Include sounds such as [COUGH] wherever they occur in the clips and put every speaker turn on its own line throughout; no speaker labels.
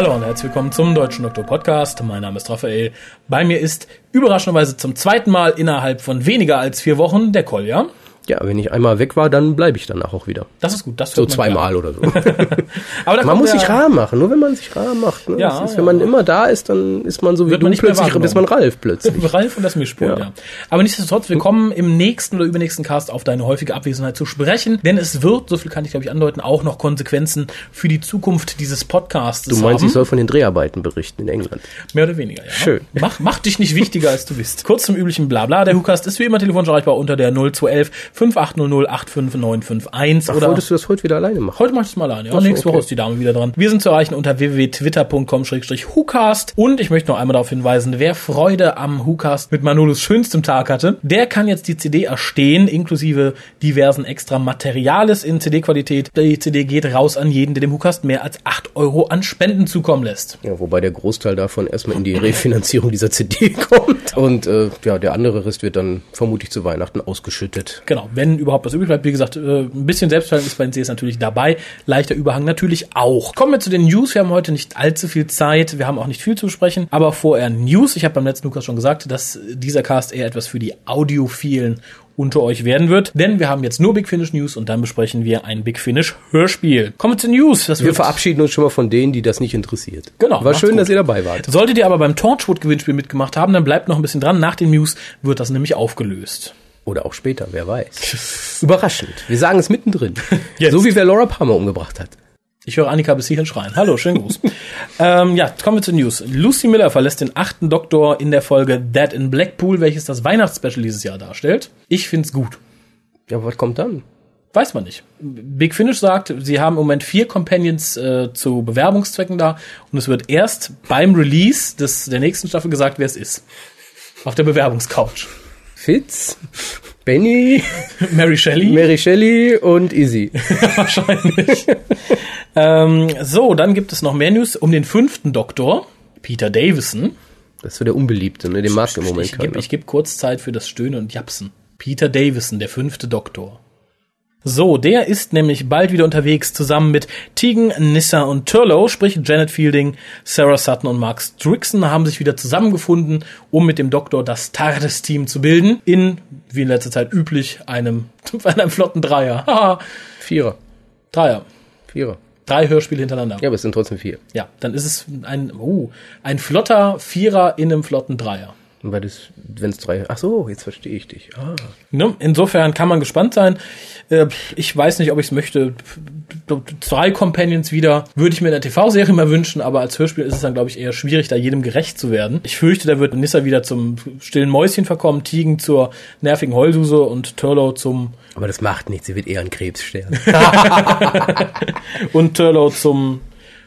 Hallo und herzlich willkommen zum Deutschen Doktor Podcast. Mein Name ist Raphael. Bei mir ist überraschenderweise zum zweiten Mal innerhalb von weniger als vier Wochen der Kolja.
Ja, wenn ich einmal weg war, dann bleibe ich danach auch wieder.
Das ist gut. Das
So zweimal oder so. [LAUGHS]
Aber
man muss
der-
sich rar machen. Nur wenn man sich rar macht. Ne?
Ja,
ist,
ja.
wenn man immer da ist, dann ist man so wie
Wird
du
man nicht mehr
plötzlich, ist man. Ralf plötzlich. [LAUGHS]
Ralf und das Mischpult, ja.
Ja.
Aber nichtsdestotrotz, wir kommen im nächsten oder übernächsten Cast auf deine häufige Abwesenheit zu sprechen, denn es wird, so viel kann ich glaube ich andeuten, auch noch Konsequenzen für die Zukunft dieses Podcasts
Du meinst,
haben.
ich soll von den Dreharbeiten berichten in England.
Mehr oder weniger, ja.
Schön.
Mach, mach dich nicht wichtiger, als du bist. Kurz zum üblichen Blabla. Der WhoCast ist wie immer telefonisch erreichbar unter der 0211 5800 85951
Ach,
oder
wolltest du das heute wieder alleine machen?
Heute mach ich es mal alleine. Ja,
Ach
nächste Woche
okay.
ist die Dame wieder dran. Wir sind zu erreichen unter www.twitter.com-whocast. Und ich möchte noch einmal darauf hinweisen, wer Freude am WhoCast mit Manolos schönstem Tag hatte, der kann jetzt die CD erstehen, inklusive diversen extra Materiales in CD-Qualität. Die CD geht raus an jeden, der dem WhoCast mehr als 8 Euro an Spenden zukommen lässt.
Ja, wobei der Großteil davon erstmal in die Refinanzierung dieser CD [LAUGHS] kommt. Und äh, ja, der andere Rest wird dann vermutlich zu Weihnachten ausgeschüttet.
Genau, wenn überhaupt was übrig bleibt. Wie gesagt, äh, ein bisschen Selbstverständnis ist bei den CDs natürlich dabei. Leichter Überhang natürlich auch. Kommen wir zu den News. Wir haben heute nicht allzu viel Zeit. Wir haben auch nicht viel zu besprechen. Aber vorher News. Ich habe beim letzten Lukas schon gesagt, dass dieser Cast eher etwas für die Audiophilen unter euch werden wird. Denn wir haben jetzt nur Big Finish News und dann besprechen wir ein Big Finish Hörspiel. Kommen wir zu News. Das
Wir
wird
verabschieden uns schon mal von denen, die das nicht interessiert.
Genau,
War schön,
gut.
dass ihr dabei wart.
Solltet ihr aber beim Torchwood-Gewinnspiel mitgemacht haben, dann bleibt noch ein bisschen dran. Nach den News wird das nämlich aufgelöst.
Oder auch später, wer weiß. Überraschend. Wir sagen es mittendrin. [LAUGHS]
Jetzt.
So wie wer Laura Palmer umgebracht hat.
Ich höre Annika bis hierhin schreien. Hallo, schönen Gruß. [LAUGHS] ähm, ja, kommen wir zu News. Lucy Miller verlässt den achten Doktor in der Folge Dead in Blackpool, welches das Weihnachtsspecial dieses Jahr darstellt. Ich find's gut.
Ja, was kommt dann?
Weiß man nicht. Big Finish sagt, sie haben im Moment vier Companions äh, zu Bewerbungszwecken da und es wird erst beim Release des, der nächsten Staffel gesagt, wer es ist. Auf der Bewerbungscouch.
Fitz, Benny, [LAUGHS]
Mary Shelley.
Mary Shelley und Izzy. [LAUGHS]
wahrscheinlich. Ähm, so, dann gibt es noch mehr News um den fünften Doktor, Peter Davison.
Das ist so der Unbeliebte, ne? Den mag im Moment
Ich gebe
keiner.
ich geb kurz Zeit für das Stöhnen und Japsen. Peter Davison, der fünfte Doktor. So, der ist nämlich bald wieder unterwegs zusammen mit Tegan, Nissa und Turlow, sprich Janet Fielding, Sarah Sutton und Mark Strickson haben sich wieder zusammengefunden, um mit dem Doktor das TARDIS-Team zu bilden, in, wie in letzter Zeit üblich, einem, [LAUGHS] einem flotten Dreier.
Vierer.
Dreier.
Vierer.
Drei Hörspiele hintereinander.
Ja, aber es sind trotzdem vier.
Ja, dann ist es ein, uh, ein flotter Vierer in einem flotten Dreier.
Weil das, wenn es drei. Ach so, jetzt verstehe ich dich. Ah.
Ne? Insofern kann man gespannt sein. Äh, Ich weiß nicht, ob ich es möchte. Zwei Companions wieder würde ich mir in der TV-Serie mal wünschen, aber als Hörspiel ist es dann, glaube ich, eher schwierig, da jedem gerecht zu werden. Ich fürchte, da wird Nissa wieder zum stillen Mäuschen verkommen, Tigen zur nervigen Heulsuse und Turlow zum
Aber das macht nichts, sie wird eher ein Krebsstern. [LAUGHS]
und Turlow zum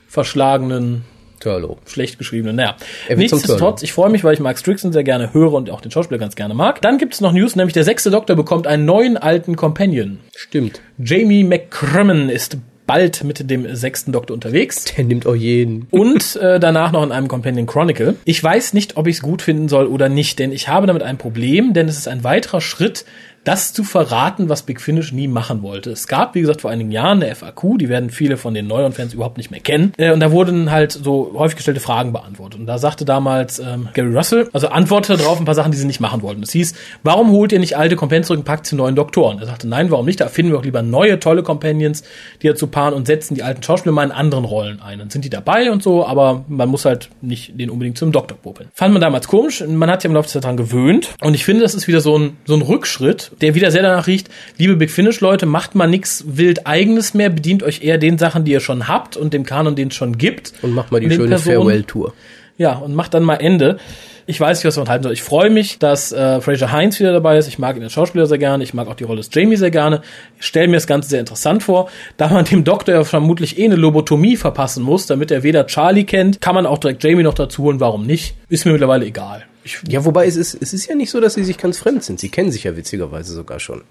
verschlagenen
Turlow.
schlecht geschriebenen. Naja, nichtsdestotrotz, ich freue mich, weil ich Mark Strickson sehr gerne höre und auch den Schauspieler ganz gerne mag. Dann gibt es noch News, nämlich der sechste Doktor bekommt einen neuen alten Companion.
Stimmt.
Jamie McCrimmon ist bald mit dem sechsten Doktor unterwegs.
Der nimmt auch jeden.
Und äh, danach noch in einem Companion Chronicle. Ich weiß nicht, ob ich es gut finden soll oder nicht, denn ich habe damit ein Problem, denn es ist ein weiterer Schritt, das zu verraten, was Big Finish nie machen wollte. Es gab, wie gesagt, vor einigen Jahren eine FAQ, die werden viele von den neueren Fans überhaupt nicht mehr kennen. Äh, und da wurden halt so häufig gestellte Fragen beantwortet. Und da sagte damals ähm, Gary Russell, also antwortete darauf ein paar Sachen, die sie nicht machen wollten. Es hieß, warum holt ihr nicht alte Companions zurück und packt sie neuen Doktoren? Er sagte, nein, warum nicht? Da finden wir auch lieber neue, tolle Companions, die dazu paaren und setzen die alten Schauspieler mal in anderen Rollen ein. Dann sind die dabei und so, aber man muss halt nicht den unbedingt zum Doktor popeln. Fand man damals komisch. Man hat sich im Laufe der Zeit daran gewöhnt. Und ich finde, das ist wieder so ein, so ein Rückschritt, der wieder sehr danach riecht, liebe Big Finish Leute, macht mal nix wild eigenes mehr, bedient euch eher den Sachen, die ihr schon habt und dem Kanon, den es schon gibt.
Und mach mal die schöne. Farewell-Tour.
Ja, und macht dann mal Ende. Ich weiß nicht, was man halten soll. Ich freue mich, dass äh, Fraser Heinz wieder dabei ist. Ich mag ihn als Schauspieler sehr gerne. Ich mag auch die Rolle des Jamie sehr gerne. Ich stelle mir das Ganze sehr interessant vor. Da man dem Doktor ja vermutlich eh eine Lobotomie verpassen muss, damit er weder Charlie kennt, kann man auch direkt Jamie noch dazu holen. Warum nicht? Ist mir mittlerweile egal. Ich,
Ja, wobei es ist, es ist ja nicht so, dass sie sich ganz fremd sind. Sie kennen sich ja witzigerweise sogar schon.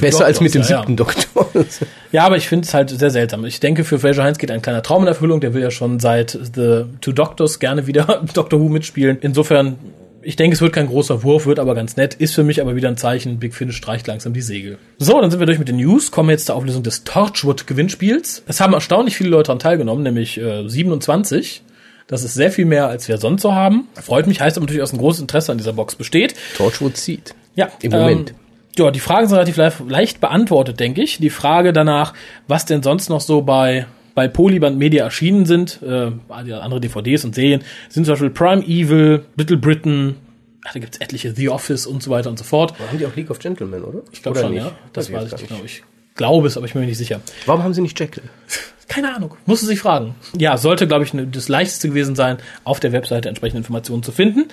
Besser als mit dem
ja,
siebten Doktor. [LAUGHS]
Ja, aber ich finde es halt sehr seltsam. Ich denke, für Fraser Heinz geht ein kleiner Traum in Erfüllung. Der will ja schon seit The Two Doctors gerne wieder [LAUGHS] Doctor Who mitspielen. Insofern, ich denke, es wird kein großer Wurf, wird aber ganz nett. Ist für mich aber wieder ein Zeichen, Big Finish streicht langsam die Segel. So, dann sind wir durch mit den News. Kommen wir jetzt zur Auflösung des Torchwood-Gewinnspiels. Es haben erstaunlich viele Leute daran teilgenommen, nämlich äh, 27. Das ist sehr viel mehr, als wir sonst so haben. Freut mich, heißt aber natürlich, dass ein großes Interesse an dieser Box besteht.
Torchwood zieht.
Ja,
Im Moment.
Ähm, ja, die Fragen sind relativ leicht, leicht beantwortet, denke ich. Die Frage danach, was denn sonst noch so bei bei Polyband Media erschienen sind, äh, andere DVDs und Serien, sind zum Beispiel Prime Evil, Little Britain, ach, da gibt's etliche, The Office und so weiter und so fort.
Haben die auch League of Gentlemen, oder?
Ich glaube schon,
nicht?
ja. Das
Weiß
weiß ich glaube ich. Glaube es, aber ich bin mir nicht sicher.
Warum haben sie nicht Jekyll?
Keine Ahnung. Musste sich fragen. Ja, sollte, glaube ich, das leichteste gewesen sein, auf der Webseite entsprechende Informationen zu finden.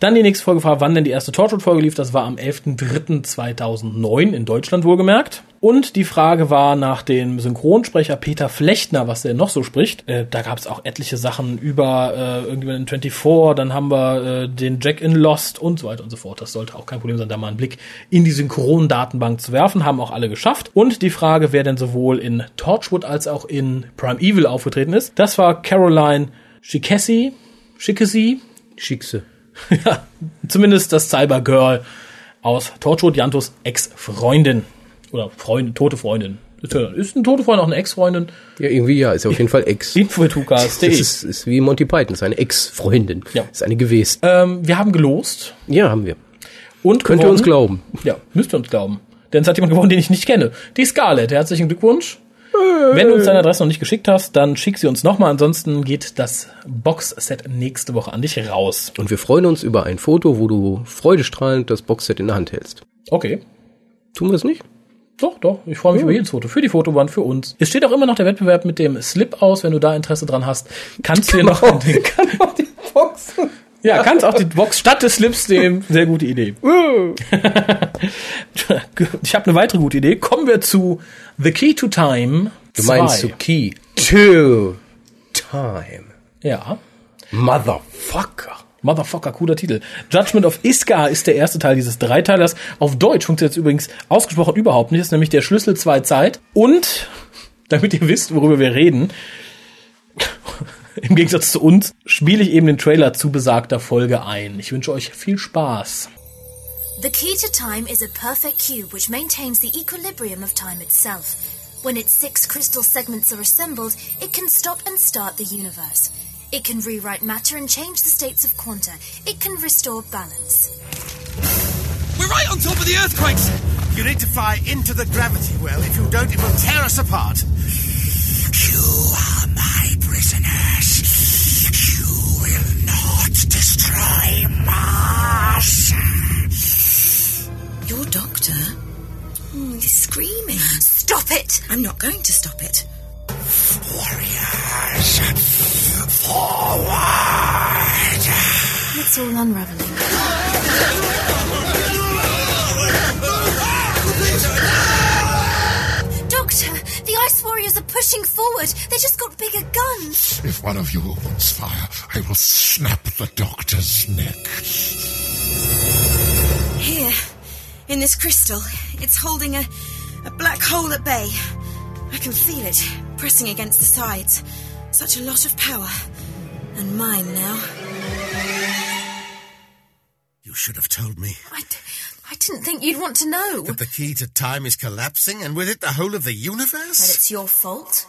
Dann die nächste Folge war, wann denn die erste Torchwood-Folge lief. Das war am 11.03.2009 in Deutschland wohlgemerkt. Und die Frage war nach dem Synchronsprecher Peter Flechtner, was der noch so spricht. Äh, da gab es auch etliche Sachen über äh, irgendjemand in 24, dann haben wir äh, den Jack in Lost und so weiter und so fort. Das sollte auch kein Problem sein, da mal einen Blick in die Synchrondatenbank zu werfen. Haben auch alle geschafft. Und die Frage, wer denn sowohl in Torchwood als auch in Prime Evil aufgetreten ist, das war Caroline Schikessi. Schikessi,
Schickse. [LAUGHS]
ja, zumindest das Cybergirl aus Torchwood Jantos Ex-Freundin. Oder Freundin, tote Freundin. Ist, eine tote Freundin auch eine Ex-Freundin?
Ja, irgendwie ja, ist ja auf jeden Fall Ex. Das
Info.tukas.de.
ist, ist wie Monty Python, ist eine Ex-Freundin.
Ja.
Ist eine gewesen.
Ähm, wir haben gelost
Ja, haben wir.
und
Könnt ihr uns glauben.
Ja, müsst ihr uns glauben. Denn es hat jemand gewonnen, den ich nicht kenne. Die Scarlett. Herzlichen Glückwunsch. Wenn du uns deine Adresse noch nicht geschickt hast, dann schick sie uns nochmal. Ansonsten geht das Boxset nächste Woche an dich raus.
Und wir freuen uns über ein Foto, wo du freudestrahlend das Boxset in der Hand hältst.
Okay.
Tun wir das nicht?
Doch, doch. Ich freue mich über jedes Foto. Für die Fotowand, für uns. Es steht auch immer noch der Wettbewerb mit dem Slip aus. Wenn du da Interesse dran hast, kannst du dir noch... [LAUGHS]
kann auch die Box.
Ja, kannst auch die Box statt des Slips nehmen. Sehr gute Idee. [LAUGHS] ich habe eine weitere gute Idee. Kommen wir zu The Key to Time.
Du meinst
2.
so Key to Time.
Ja.
Motherfucker.
Motherfucker, cooler Titel. Judgment of Iska ist der erste Teil dieses Dreiteilers. Auf Deutsch funktioniert es übrigens ausgesprochen überhaupt nicht. Das ist nämlich der Schlüssel zwei Zeit. Und, [LAUGHS] damit ihr wisst, worüber wir reden, [LAUGHS] im Gegensatz zu uns, spiele ich eben den Trailer zu besagter Folge ein. Ich wünsche euch viel Spaß.
The key to time is a perfect cube which maintains the equilibrium of time itself. When its six crystal segments are assembled, it can stop and start the universe. It can rewrite matter and change the states of quanta. It can restore balance.
We're right on top of the earthquakes! You need to fly into the gravity well. If you don't, it will tear us apart. You are my prisoners. You will not destroy Mars.
Your doctor? Hmm, he's screaming.
Stop it!
I'm not going to stop it.
Warriors, forward!
It's all unraveling. Doctor, the Ice Warriors are pushing forward. They just got bigger guns.
If one of you opens fire, I will snap the doctor's neck.
In this crystal, it's holding a, a black hole at bay. I can feel it pressing against the sides. Such a lot of power. And mine now.
You should have told me
I, d- I didn't think you'd want to know.
that the key to time is collapsing and with it the whole of the universe?
But it's your fault.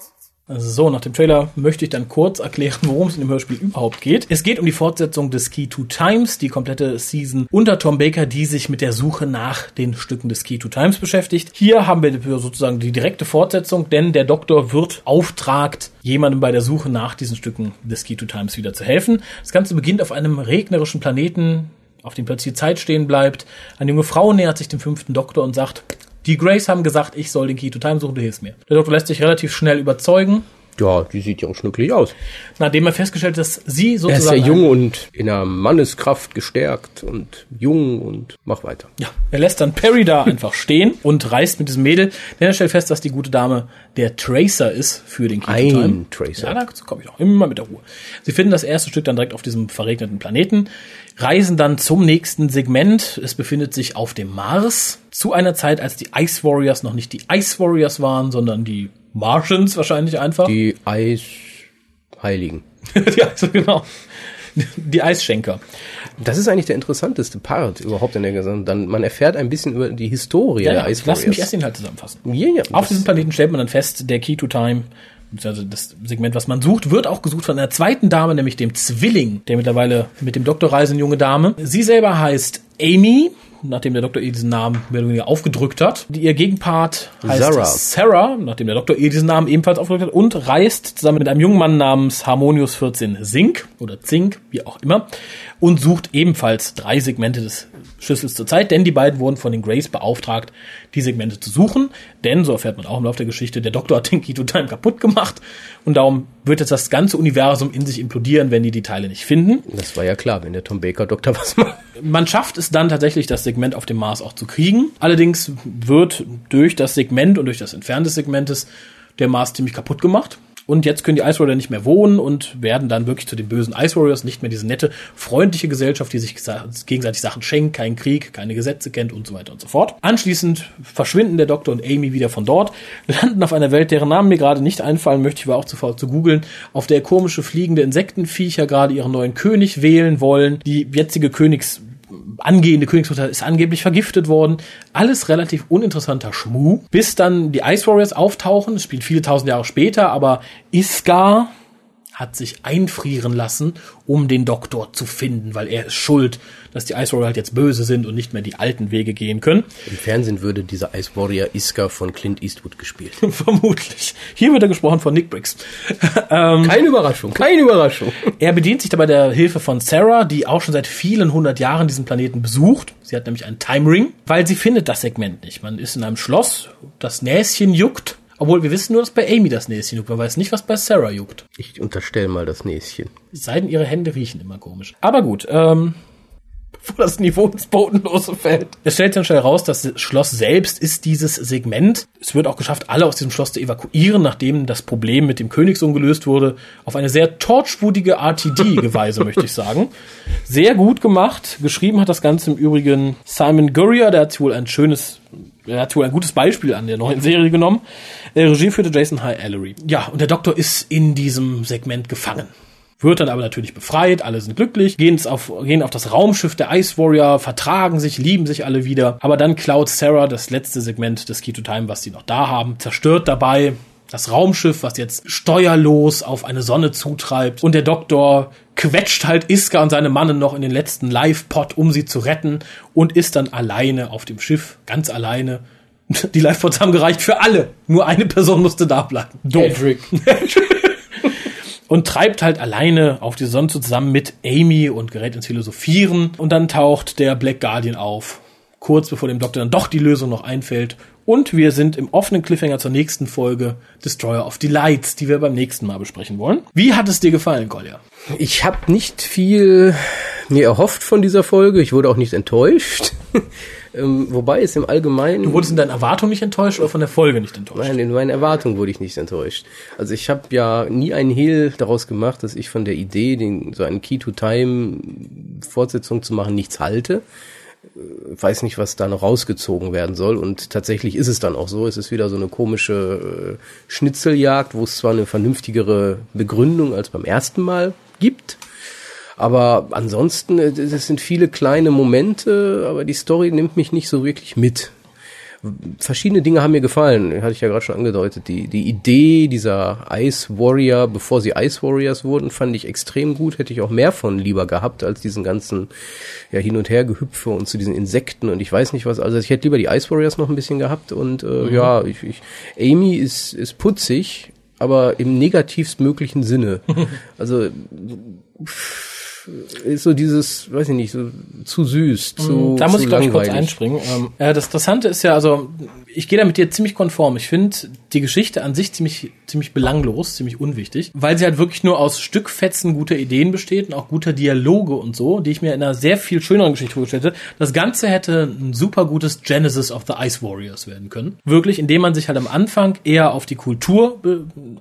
So, nach dem Trailer möchte ich dann kurz erklären, worum es in dem Hörspiel überhaupt geht. Es geht um die Fortsetzung des Key to Times, die komplette Season unter Tom Baker, die sich mit der Suche nach den Stücken des Key to Times beschäftigt. Hier haben wir sozusagen die direkte Fortsetzung, denn der Doktor wird auftragt, jemandem bei der Suche nach diesen Stücken des Key to Times wieder zu helfen. Das Ganze beginnt auf einem regnerischen Planeten, auf dem plötzlich Zeit stehen bleibt. Eine junge Frau nähert sich dem fünften Doktor und sagt, die Grays haben gesagt, ich soll den Key to Time suchen, du hilfst mir. Der Doktor lässt sich relativ schnell überzeugen,
Ja, die sieht ja auch schnucklig aus.
nachdem er festgestellt hat, dass sie
Er ist
sozusagen...
ja jung und in der Manneskraft gestärkt und jung und mach weiter.
Ja, er lässt dann Perry da einfach stehen und reist mit diesem Mädel, denn er stellt fest, dass die gute Dame der Tracer ist für den Key to
Ein. Tracer.
Ja, dazu komme ich noch. Immer mit der Ruhe. Sie finden das erste Stück dann direkt auf diesem verregneten Planeten, reisen dann zum nächsten Segment. Es befindet sich auf dem Mars zu einer Zeit, als die Ice Warriors noch nicht die Ice Warriors waren, sondern die Martians wahrscheinlich einfach.
Die Eisheiligen. [LAUGHS]
ja, so genau. Die Eisschenker.
Das ist eigentlich der interessanteste Part überhaupt in der gesamten. Dann man erfährt ein bisschen über die Historie
Ja,
der
ja,
Ice
lass mich
Warriors.
erst den halt zusammenfassen.
Ja, ja,
Auf diesem Planeten stellt man dann fest, der Key to Time also das Segment, was man sucht, wird auch gesucht von einer zweiten Dame, nämlich dem Zwilling, der mittlerweile mit dem Doktor reisen, junge Dame. Sie selber heißt Amy, nachdem der Doktor ihr diesen Namen mehr oder weniger aufgedrückt hat. Die, ihr Gegenpart heißt
Sarah.
Sarah, nachdem der Doktor ihr diesen Namen ebenfalls aufgedrückt hat und reist zusammen mit einem jungen Mann namens Harmonius 14 Zink oder Zink, wie auch immer, und sucht ebenfalls drei Segmente des Schlüssels zur Zeit, denn die beiden wurden von den Grays beauftragt, die Segmente zu suchen. Denn, so erfährt man auch im Laufe der Geschichte, der Doktor hat den Keto Time kaputt gemacht und darum wird jetzt das ganze Universum in sich implodieren, wenn die die Teile nicht finden.
Das war ja klar, wenn der Tom Baker Doktor was macht.
Man schafft es dann tatsächlich, das Segment auf dem Mars auch zu kriegen. Allerdings wird durch das Segment und durch das Entfernen des Segmentes der Mars ziemlich kaputt gemacht. Und jetzt können die Ice Warrior nicht mehr wohnen und werden dann wirklich zu den bösen Ice Warriors, nicht mehr diese nette, freundliche Gesellschaft, die sich gegenseitig Sachen schenkt, keinen Krieg, keine Gesetze kennt und so weiter und so fort. Anschließend verschwinden der Doktor und Amy wieder von dort, [LAUGHS] landen auf einer Welt, deren Namen mir gerade nicht einfallen möchte, ich war auch zu zu googeln, auf der komische fliegende Insektenviecher gerade ihren neuen König wählen wollen. Die jetzige Königs angehende Königsmutter ist angeblich vergiftet worden. Alles relativ uninteressanter Schmuh. Bis dann die Ice Warriors auftauchen. Es spielt viele tausend Jahre später, aber Iskar hat sich einfrieren lassen, um den Doktor zu finden, weil er ist schuld, dass die Ice Warrior halt jetzt böse sind und nicht mehr die alten Wege gehen können.
Im Fernsehen würde dieser Ice Warrior Iska von Clint Eastwood gespielt. [LAUGHS]
Vermutlich. Hier wird er gesprochen von Nick Briggs. [LAUGHS]
Keine Überraschung, keine Überraschung. [LAUGHS]
Er bedient sich dabei der Hilfe von Sarah, die auch schon seit vielen hundert Jahren diesen Planeten besucht. Sie hat nämlich einen Time Ring, weil sie findet das Segment nicht. Man ist in einem Schloss, das Näschen juckt. Obwohl wir wissen nur, dass bei Amy das Näschen juckt. Man weiß nicht, was bei Sarah juckt.
Ich unterstelle mal das Näschen.
Es sei denn, ihre Hände riechen immer komisch. Aber gut, ähm, [LAUGHS] bevor das Niveau ins Bodenlose fällt. Es stellt sich dann schnell raus, das Schloss selbst ist dieses Segment. Es wird auch geschafft, alle aus diesem Schloss zu evakuieren, nachdem das Problem mit dem Königssohn gelöst wurde. Auf eine sehr torchwutige RTD-Weise, [LAUGHS] möchte ich sagen. Sehr gut gemacht. Geschrieben hat das Ganze im Übrigen Simon Gurrier. Der hat wohl ein schönes er hat wohl ein gutes Beispiel an der neuen Serie genommen. Äh, Regie führte Jason High Ellery. Ja, und der Doktor ist in diesem Segment gefangen. Wird dann aber natürlich befreit, alle sind glücklich, gehen auf, gehen auf das Raumschiff der Ice Warrior, vertragen sich, lieben sich alle wieder. Aber dann klaut Sarah das letzte Segment des Key to Time, was sie noch da haben, zerstört dabei das Raumschiff, was jetzt steuerlos auf eine Sonne zutreibt. Und der Doktor quetscht halt Iska und seine Mannen noch in den letzten Live-Pod, um sie zu retten. Und ist dann alleine auf dem Schiff, ganz alleine. [LAUGHS] Die Live-Pods haben gereicht für alle. Nur eine Person musste da bleiben. Doof. [LAUGHS] und treibt halt alleine auf die Sonne zusammen mit Amy und gerät ins Philosophieren. Und dann taucht der Black Guardian auf, kurz bevor dem Doktor dann doch die Lösung noch einfällt. Und wir sind im offenen Cliffhanger zur nächsten Folge Destroyer of Delights, die wir beim nächsten Mal besprechen wollen. Wie hat es dir gefallen, Kolja?
Ich habe nicht viel mir erhofft von dieser Folge. Ich wurde auch nicht enttäuscht. [LAUGHS] ähm, wobei es im Allgemeinen.
Du wurdest in deinen Erwartungen nicht enttäuscht oder von der Folge nicht enttäuscht?
Nein, in meinen Erwartungen wurde ich nicht enttäuscht. Also ich habe ja nie einen Hehl daraus gemacht, dass ich von der Idee, den, so einen Key-to-Time-Fortsetzung zu machen, nichts halte. Weiß nicht, was da noch rausgezogen werden soll. Und tatsächlich ist es dann auch so. Es ist wieder so eine komische äh, Schnitzeljagd, wo es zwar eine vernünftigere Begründung als beim ersten Mal gibt. Aber ansonsten, äh, es sind viele kleine Momente, aber die Story nimmt mich nicht so wirklich mit. Verschiedene Dinge haben mir gefallen, hatte ich ja gerade schon angedeutet. Die, die Idee dieser Ice Warrior, bevor sie Ice Warriors wurden, fand ich extrem gut. Hätte ich auch mehr von lieber gehabt, als diesen ganzen ja, Hin- und Hergehüpfe und zu diesen Insekten und ich weiß nicht was. Also ich hätte lieber die Ice Warriors noch ein bisschen gehabt. Und äh, ja, ich, ich, Amy ist, ist putzig, aber im negativst möglichen Sinne. [LAUGHS] Also ist so dieses, weiß ich nicht, so zu süß, zu
da muss
zu
ich, glaube ich, kurz einspringen. Ähm, äh, das Interessante ist ja, also ich gehe da mit dir ziemlich konform. Ich finde die Geschichte an sich ziemlich, ziemlich belanglos, ziemlich unwichtig, weil sie halt wirklich nur aus Stückfetzen guter Ideen besteht und auch guter Dialoge und so, die ich mir in einer sehr viel schöneren Geschichte vorgestellt hätte. Das Ganze hätte ein super gutes Genesis of the Ice Warriors werden können. Wirklich, indem man sich halt am Anfang eher auf die Kultur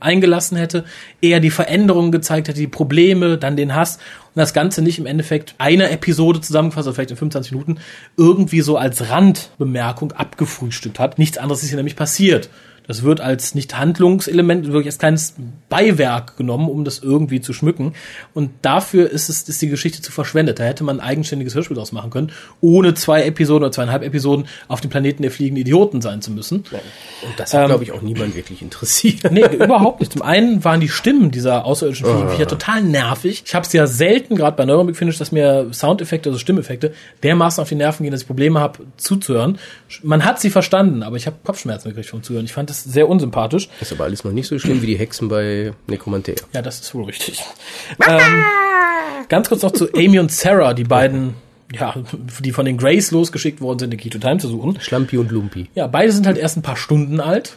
eingelassen hätte, eher die Veränderungen gezeigt hätte, die Probleme, dann den Hass das Ganze nicht im Endeffekt einer Episode zusammengefasst, oder vielleicht in 25 Minuten, irgendwie so als Randbemerkung abgefrühstückt hat. Nichts anderes ist hier nämlich passiert. Das wird als nicht Handlungselement, wirklich als kleines Beiwerk genommen, um das irgendwie zu schmücken. Und dafür ist es, ist die Geschichte zu verschwendet. Da hätte man ein eigenständiges Hörspiel draus machen können, ohne zwei Episoden oder zweieinhalb Episoden auf dem Planeten der fliegenden Idioten sein zu müssen.
Und das hat, glaube ich, auch niemand wirklich interessiert.
Nee, überhaupt nicht. Zum einen waren die Stimmen dieser außerirdischen Fliegenviecher total nervig. Ich habe es ja selten, gerade bei Neuromic Finish, dass mir Soundeffekte, also Stimmeffekte, dermaßen auf die Nerven gehen, dass ich Probleme habe zuzuhören. Man hat sie verstanden, aber ich habe Kopfschmerzen gekriegt vom Zuhören. Ich fand das sehr unsympathisch.
Ist aber alles noch nicht so schlimm wie die Hexen bei Necromantea.
Ja, das ist wohl richtig. ähm, ganz kurz noch zu Amy und Sarah, die beiden, ja, die von den Grays losgeschickt worden sind, den Key to Time zu suchen.
Schlampi und Lumpi.
Ja, beide sind halt erst ein paar Stunden alt.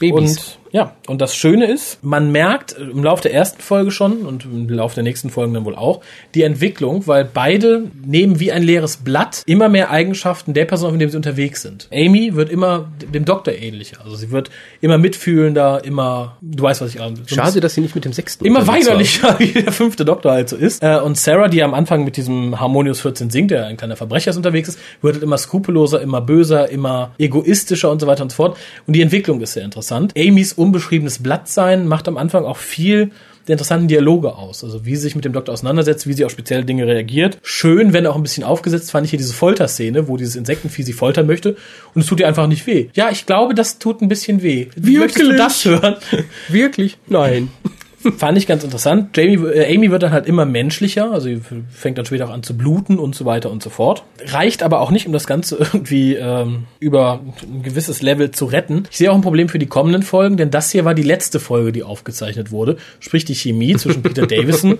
Babys.
Und ja, und das Schöne ist, man merkt im Laufe der ersten Folge schon und im Laufe der nächsten Folgen dann wohl auch die Entwicklung, weil beide nehmen wie ein leeres Blatt immer mehr Eigenschaften der Person, mit dem sie unterwegs sind. Amy wird immer dem Doktor ähnlicher. Also sie wird immer mitfühlender, immer, du weißt, was ich an.
Schade, dass sie nicht mit dem sechsten
Immer
war.
weinerlicher, [LAUGHS] wie der fünfte Doktor halt so ist. Äh, Und Sarah, die am Anfang mit diesem Harmonious 14 singt, der ein kleiner Verbrecher ist, unterwegs ist, wird halt immer skrupelloser, immer böser, immer egoistischer und so weiter und so fort. Und die Entwicklung ist sehr interessant. Amys unbeschriebenes Blatt sein macht am Anfang auch viel der interessanten Dialoge aus. Also wie sie sich mit dem Doktor auseinandersetzt, wie sie auf spezielle Dinge reagiert. Schön, wenn auch ein bisschen aufgesetzt, fand ich hier diese Folterszene, wo dieses Insektenvieh sie foltern möchte und es tut ihr einfach nicht weh. Ja, ich glaube, das tut ein bisschen weh. Möchtest du das hören?
Wirklich? Nein. [LAUGHS]
Fand ich ganz interessant. Jamie, äh, Amy wird dann halt immer menschlicher, also sie fängt dann später auch an zu bluten und so weiter und so fort. Reicht aber auch nicht, um das Ganze [LAUGHS] irgendwie ähm, über ein gewisses Level zu retten. Ich sehe auch ein Problem für die kommenden Folgen, denn das hier war die letzte Folge, die aufgezeichnet wurde. Sprich, die Chemie zwischen Peter [LAUGHS] Davison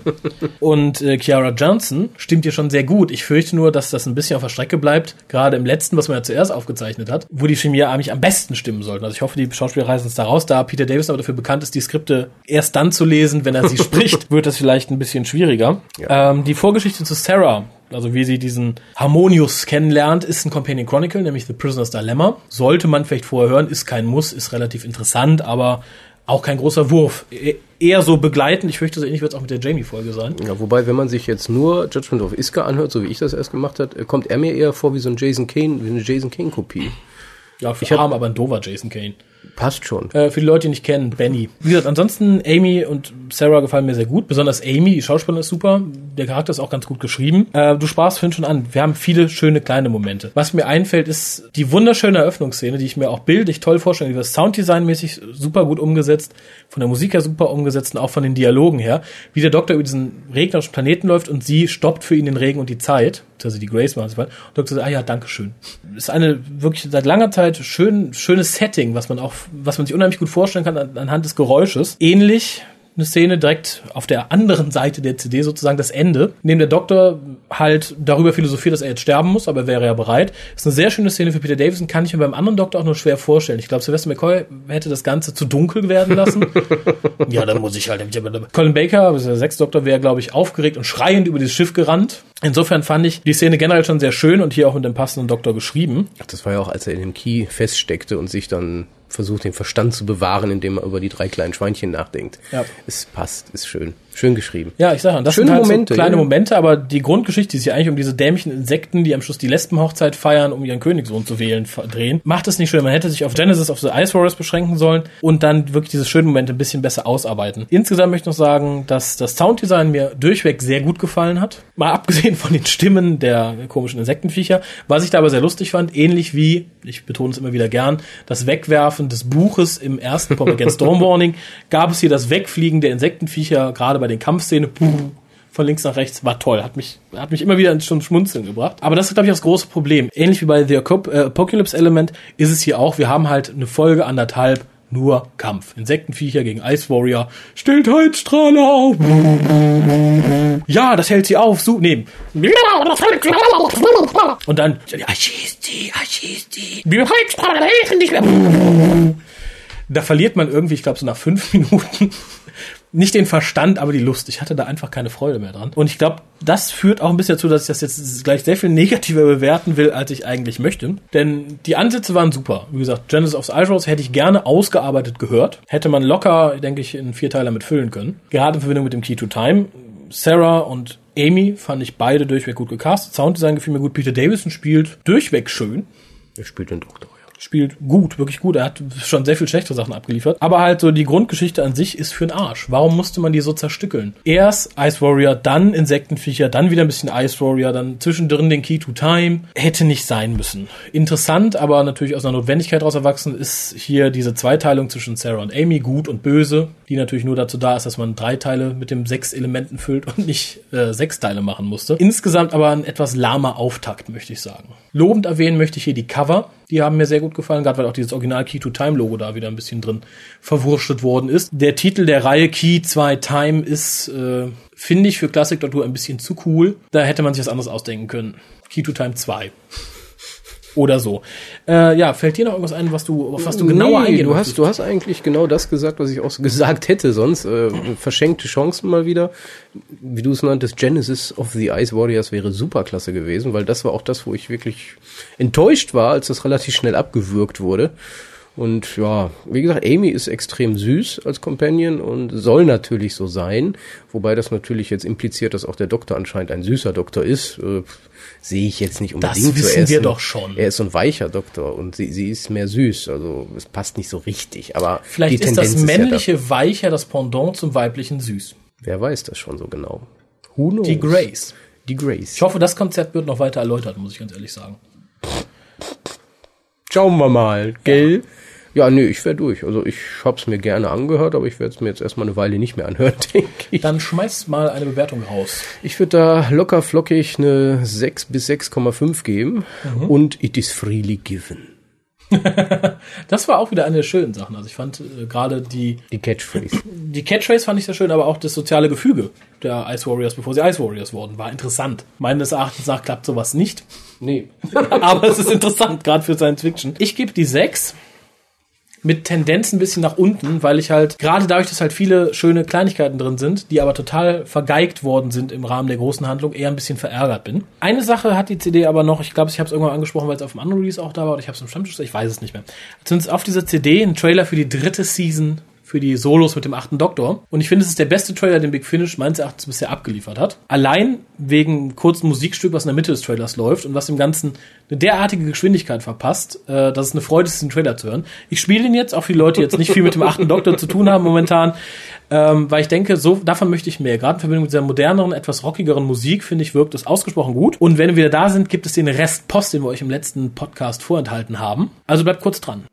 und äh, Kiara Johnson stimmt hier schon sehr gut. Ich fürchte nur, dass das ein bisschen auf der Strecke bleibt, gerade im letzten, was man ja zuerst aufgezeichnet hat, wo die Chemie eigentlich am besten stimmen sollten. Also ich hoffe, die Schauspieler reißen es da raus, da Peter Davison aber dafür bekannt ist, die Skripte erst dann zu lesen, wenn er sie [LAUGHS] spricht, wird das vielleicht ein bisschen schwieriger. Ähm, die Vorgeschichte zu Sarah, also wie sie diesen Harmonius kennenlernt, ist ein Companion Chronicle, nämlich The Prisoner's Dilemma. Sollte man vielleicht vorher hören, ist kein Muss, ist relativ interessant, aber auch kein großer Wurf. E eher so begleitend. Ich fürchte, so ähnlich wird es auch mit der Jamie-Folge sein.
Ja, wobei, wenn man sich jetzt nur Judgment of Iska anhört, so wie ich das erst gemacht habe, kommt er mir eher vor wie so ein Jason Kane, wie eine Jason Kane-Kopie.
Ja, für
Ich hab-
arm, aber ein dover Jason Kane.
Passt schon.
Äh, für die Leute, die nicht kennen, Benny. Wie gesagt, ansonsten Amy und Sarah gefallen mir sehr gut. Besonders Amy, die Schauspielerin ist super. Der Charakter ist auch ganz gut geschrieben. Äh, du sprachst vorhin schon an. Wir haben viele schöne kleine Momente. Was mir einfällt, ist die wunderschöne Eröffnungsszene, die ich mir auch bildlich toll vorstelle. Die wird Sounddesignmäßig super gut umgesetzt, von der Musik her super umgesetzt und auch von den Dialogen her. Wie der Doktor über diesen regnerischen Planeten läuft und sie stoppt für ihn den Regen und die Zeit. Also die Grace es. Und Doktor sagt, ah ja, danke schön. Ist eine wirklich seit langer Zeit schön, schönes Setting, was man auch, was man sich unheimlich gut vorstellen kann an, anhand des Geräusches. Ähnlich eine Szene direkt auf der anderen Seite der CD sozusagen das Ende, in dem der Doktor halt darüber philosophiert, dass er jetzt sterben muss, aber er wäre ja bereit. Ist eine sehr schöne Szene für Peter Davison, kann ich mir beim anderen Doktor auch nur schwer vorstellen. Ich glaube, Sylvester McCoy hätte das Ganze zu dunkel werden lassen. [LAUGHS] ja, dann muss ich halt. Colin Baker, also der Sechsdoktor, wäre, glaube ich, aufgeregt und schreiend über dieses Schiff gerannt. Insofern fand ich die Szene generell schon sehr schön und hier auch mit dem passenden Doktor geschrieben.
Ach, das war ja auch, als er in dem Key feststeckte und sich dann versucht, den Verstand zu bewahren, indem er über die drei kleinen Schweinchen nachdenkt.
Ja.
Es passt, ist schön. Schön geschrieben.
Ja, ich sage, und das
Schöne
sind halt
Momente,
so kleine
ja.
Momente, aber die Grundgeschichte, die sich eigentlich um diese dämlichen Insekten, die am Schluss die Lesbenhochzeit feiern, um ihren Königssohn zu wählen, drehen, macht es nicht schön. Man hätte sich auf Genesis, auf The Ice Warriors beschränken sollen und dann wirklich diese schönen Momente ein bisschen besser ausarbeiten. Insgesamt möchte ich noch sagen, dass das Sounddesign mir durchweg sehr gut gefallen hat. Mal abgesehen von den Stimmen der komischen Insektenviecher. Was ich da aber sehr lustig fand, ähnlich wie, ich betone es immer wieder gern, das Wegwerfen des Buches im ersten Pop Against Storm [LAUGHS] Warning, gab es hier das Wegfliegen der Insektenviecher, gerade bei den Kampfszenen, puh, von links nach rechts, war toll, hat mich, hat mich immer wieder ins schon Schmunzeln gebracht. Aber das ist, glaube ich, das große Problem. Ähnlich wie bei The äh, Apocalypse Element ist es hier auch, wir haben halt eine Folge anderthalb, nur Kampf. Insektenviecher gegen Ice Warrior. Stellt Heizstrahle auf. Ja, das hält sie auf. So, nee. Und dann. Da verliert man irgendwie, ich glaube, so nach fünf Minuten nicht den Verstand, aber die Lust. Ich hatte da einfach keine Freude mehr dran. Und ich glaube, das führt auch ein bisschen dazu, dass ich das jetzt gleich sehr viel [LAUGHS] negativer bewerten will, als ich eigentlich möchte. Denn die Ansätze waren super. Wie gesagt, Genesis of the Rose hätte ich gerne ausgearbeitet gehört. Hätte man locker, denke ich, in vier Teile mit füllen können. Gerade in Verbindung mit dem Key to Time. Sarah und Amy fand ich beide durchweg gut gecastet. Sounddesign gefiel mir gut. Peter Davison spielt durchweg schön.
Er spielt den Doktor.
Spielt gut, wirklich gut. Er hat schon sehr viel schlechte Sachen abgeliefert. Aber halt so die Grundgeschichte an sich ist für den Arsch. Warum musste man die so zerstückeln? Erst Ice Warrior, dann Insektenviecher, dann wieder ein bisschen Ice Warrior, dann zwischendrin den Key to Time. Hätte nicht sein müssen. Interessant, aber natürlich aus einer Notwendigkeit daraus erwachsen ist hier diese Zweiteilung zwischen Sarah und Amy, gut und böse, die natürlich nur dazu da ist, dass man drei Teile mit dem sechs Elementen füllt und nicht äh, sechs Teile machen musste. Insgesamt aber ein etwas lahmer Auftakt, möchte ich sagen. Lobend erwähnen möchte ich hier die Cover. Die haben mir sehr gut gefallen, gerade weil auch dieses Original Key to Time Logo da wieder ein bisschen drin verwurstet worden ist. Der Titel der Reihe Key 2 Time ist, äh, finde ich, für Classic Doctor ein bisschen zu cool. Da hätte man sich was anderes ausdenken können. Key to Time 2. Oder so. Äh, ja, fällt dir noch irgendwas ein, was du, auf was du genauer
Nee,
eingehen
du hast,
möchtest?
du hast eigentlich genau das gesagt, was ich auch [LAUGHS] gesagt hätte sonst. Äh, verschenkte Chancen mal wieder. Wie du es nanntest, Genesis of the Ice Warriors wäre superklasse gewesen, weil das war auch das, wo ich wirklich enttäuscht war, als das relativ schnell abgewürgt wurde. Und ja, wie gesagt, Amy ist extrem süß als Companion und soll natürlich so sein. Wobei das natürlich jetzt impliziert, dass auch der Doktor anscheinend ein süßer Doktor ist. Äh, sehe ich jetzt nicht
Das
unbedingt so.
wissen
ist
wir doch schon.
Er ist so ein weicher Doktor und sie, sie ist mehr süß. Also es passt nicht so richtig. Aber
Vielleicht ist
Tendenz
das
ist ja
männliche Weicher das Pendant zum weiblichen Süß.
da. Wer weiß das schon so genau? Who knows?
Die Grace.
Die Grace.
Ich hoffe, das Konzept wird noch weiter erläutert, muss ich ganz ehrlich sagen.
Schauen wir mal, gell? Ja, nee, ich wäre durch. Also ich hab's mir gerne angehört, aber ich werde es mir jetzt erstmal eine Weile nicht mehr anhören, [LAUGHS] denke ich.
Dann schmeiß mal eine Bewertung raus.
Ich würde da locker flockig eine 6 bis 6,5 geben und it is freely given. [LAUGHS]
Das war auch wieder eine der schönen Sachen. Also ich fand äh, gerade die,
Die Catchphrase. [CLEARS THROAT]
die Catchphrase fand ich sehr schön, aber auch das soziale Gefüge der Ice Warriors, bevor sie Ice Warriors wurden, war interessant. Meines Erachtens nach klappt sowas nicht.
nee. [LAUGHS]
aber es ist interessant, gerade für Science Fiction. Ich gebe die 6 mit Tendenz ein bisschen nach unten, weil ich halt, gerade dadurch, dass halt viele schöne Kleinigkeiten drin sind, die aber total vergeigt worden sind im Rahmen der großen Handlung, eher ein bisschen verärgert bin. Eine Sache hat die CD aber noch, ich glaube, ich habe es irgendwann angesprochen, weil es auf dem anderen Release auch da war, oder ich habe es im Stammtisch, ich weiß es nicht mehr. Zumindest auf dieser CD ein Trailer für die dritte Season für die Solos mit dem achten Doktor. Und ich finde, es ist der beste Trailer, den Big Finish meines Erachtens bisher abgeliefert hat. Allein wegen kurzen Musikstück, was in der Mitte des Trailers läuft und was dem Ganzen eine derartige Geschwindigkeit verpasst, äh, dass es eine Freude ist, den Trailer zu hören. Ich spiele den jetzt, auch für die Leute, die jetzt nicht viel mit dem achten Doktor zu tun haben momentan, ähm, weil ich denke, so davon möchte ich mehr. Gerade in Verbindung mit dieser moderneren, etwas rockigeren Musik, finde ich, wirkt es ausgesprochen gut. Und wenn wir wieder da sind, gibt es den Rest Post, den wir euch im letzten Podcast vorenthalten haben. Also bleibt kurz dran.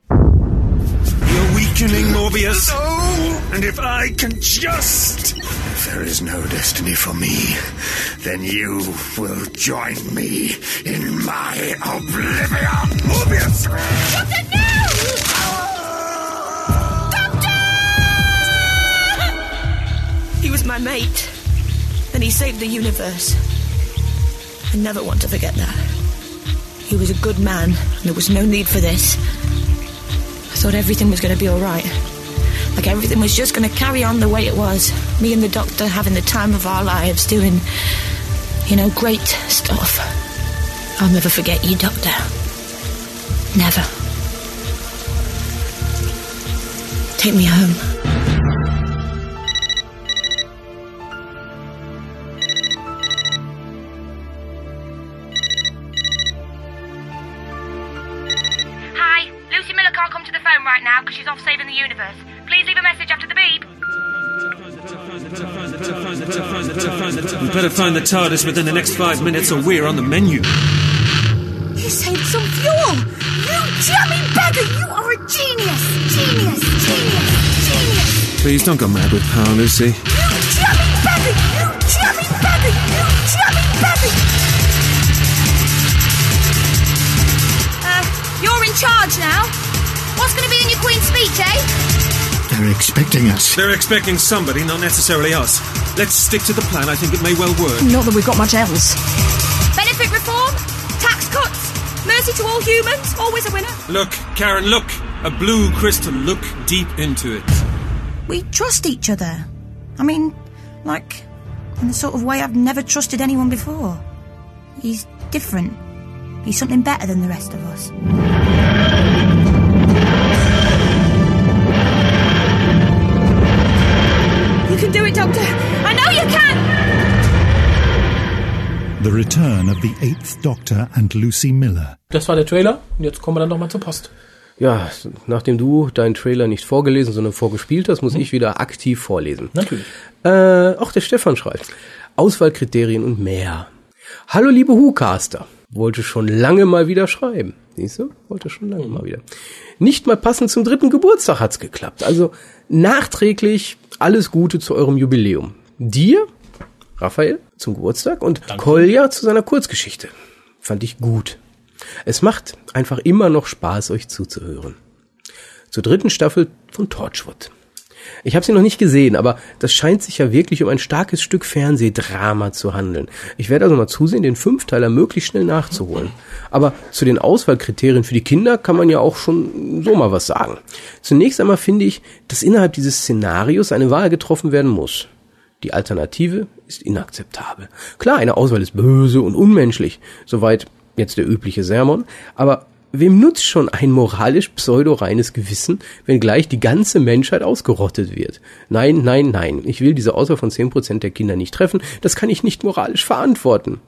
You're weakening, Morbius. And if I can just...
If there is no destiny for me, then you will join me in my oblivion.
Morbius!
He was my mate. Then he saved the universe. I never want to forget that. He was a good man, and there was no need for this. I thought everything was going to be all right. Like everything was just going to carry on the way it was. Me and the doctor having the time of our lives doing, you know, great stuff. I'll never forget you, Doctor. Never. Take me home.
Phone right now because she's off saving the universe. Please leave a message after the beep.
We better find the TARDIS within the next five minutes or we're on the menu.
You saved some fuel! You jamming beggar! You are a genius! Genius! Genius! Genius!
Please don't go mad with power, Lucy.
You jamming beggar! You jamming beggar! You jamming beggar!
Uh, you're in charge now. What's going to be in your Queen's speech, eh?
They're expecting us.
They're expecting somebody, not necessarily us. Let's stick to the plan. I think it may well work.
Not that we've got much else.
Benefit reform? Tax cuts? Mercy to all humans? Always a winner.
Look, Karen, look. A blue crystal. Look deep into it.
We trust each other. I mean, like, in the sort of way I've never trusted anyone before. He's different. He's something better than the rest of us. Doctor. I know you can!
The return of the Eighth Doctor and Lucy Miller.
Das war der Trailer. Und jetzt kommen wir dann noch mal zur Post.
Ja, nachdem du deinen Trailer nicht vorgelesen, sondern vorgespielt hast, muss ich wieder aktiv vorlesen.
Natürlich.
Äh, auch der Stefan schreibt. Auswahlkriterien und mehr. Hallo liebe Hucaster. Wollte schon lange mal wieder schreiben. Siehst du? Wollte schon lange mal wieder. Nicht mal passend zum dritten Geburtstag hat's geklappt. Also nachträglich alles Gute zu eurem Jubiläum. Dir, Raphael, zum Geburtstag und Kolja zu seiner Kurzgeschichte. Fand ich gut. Es macht einfach immer noch Spaß, euch zuzuhören. Zur dritten Staffel von Torchwood. Ich habe sie noch nicht gesehen, aber das scheint sich ja wirklich um ein starkes Stück Fernsehdrama zu handeln. Ich werde also mal zusehen, den Fünfteiler möglichst schnell nachzuholen. Aber zu den Auswahlkriterien für die Kinder kann man ja auch schon so mal was sagen. Zunächst einmal finde ich, dass innerhalb dieses Szenarios eine Wahl getroffen werden muss. Die Alternative ist inakzeptabel. Klar, eine Auswahl ist böse und unmenschlich, soweit jetzt der übliche Sermon, aber wem nutzt schon ein moralisch pseudo-reines Gewissen, wenn gleich die ganze Menschheit ausgerottet wird? Nein, nein, nein, ich will diese Auswahl von 10% der Kinder nicht treffen, das kann ich nicht moralisch verantworten.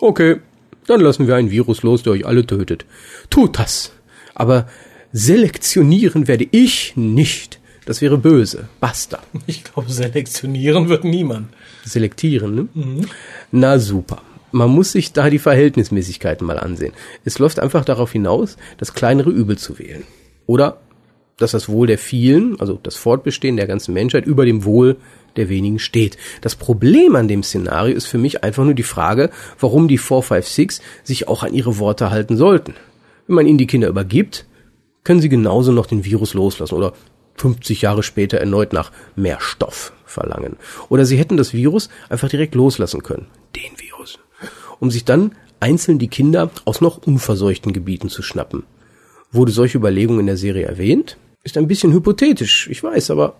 Okay, dann lassen wir ein Virus los, der euch alle tötet. Tut das. Aber selektionieren werde ich nicht. Das wäre böse. Basta.
Ich glaube, selektionieren wird niemand.
Selektieren, ne? Na super. Man muss sich da die Verhältnismäßigkeiten mal ansehen. Es läuft einfach darauf hinaus, das kleinere Übel zu wählen. Oder dass das Wohl der vielen, also das Fortbestehen der ganzen Menschheit, über dem Wohl der wenigen steht. Das Problem an dem Szenario ist für mich einfach nur die Frage, warum die 456 sich auch an ihre Worte halten sollten. Wenn man ihnen die Kinder übergibt, können sie genauso noch den Virus loslassen oder 50 Jahre später erneut nach mehr Stoff verlangen. Oder sie hätten das Virus einfach direkt loslassen können. Den Virus. Um sich dann einzeln die Kinder aus noch unverseuchten Gebieten zu schnappen. Wurde solche Überlegungen in der Serie erwähnt? Ist ein bisschen hypothetisch, ich weiß, aber